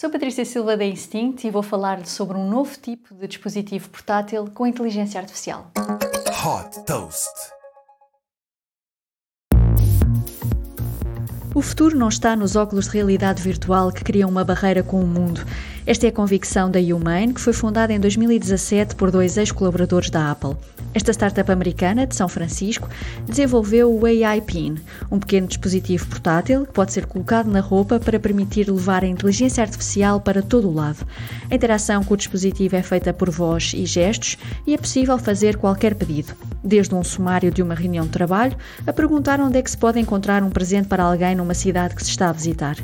Sou Patrícia Silva da Instinct e vou falar sobre um novo tipo de dispositivo portátil com inteligência artificial. Hot Toast. O futuro não está nos óculos de realidade virtual que criam uma barreira com o mundo. Esta é a convicção da Humane, que foi fundada em 2017 por dois ex-colaboradores da Apple. Esta startup americana de São Francisco desenvolveu o AI Pin, um pequeno dispositivo portátil que pode ser colocado na roupa para permitir levar a inteligência artificial para todo o lado. A interação com o dispositivo é feita por voz e gestos e é possível fazer qualquer pedido, desde um sumário de uma reunião de trabalho a perguntar onde é que se pode encontrar um presente para alguém numa cidade que se está a visitar.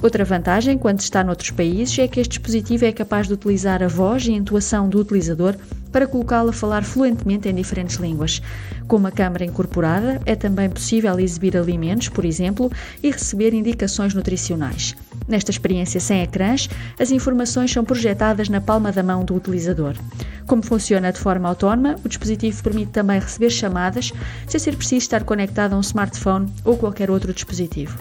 Outra vantagem, quando está noutros países, é que este dispositivo é capaz de utilizar a voz e a intuação do utilizador para colocá-lo a falar fluentemente em diferentes línguas. Com uma câmara incorporada, é também possível exibir alimentos, por exemplo, e receber indicações nutricionais. Nesta experiência sem ecrãs, as informações são projetadas na palma da mão do utilizador. Como funciona de forma autónoma, o dispositivo permite também receber chamadas sem ser preciso estar conectado a um smartphone ou qualquer outro dispositivo.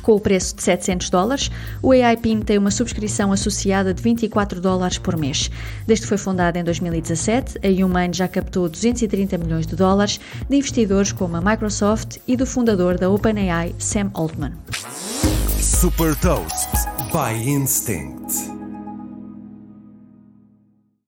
Com o preço de 700 dólares, o AI PIN tem uma subscrição associada de 24 dólares por mês. Desde que foi fundada em 2017, a Humane já captou 230 milhões de dólares de investidores como a Microsoft e do fundador da OpenAI, Sam Altman. Super Toast by Instinct.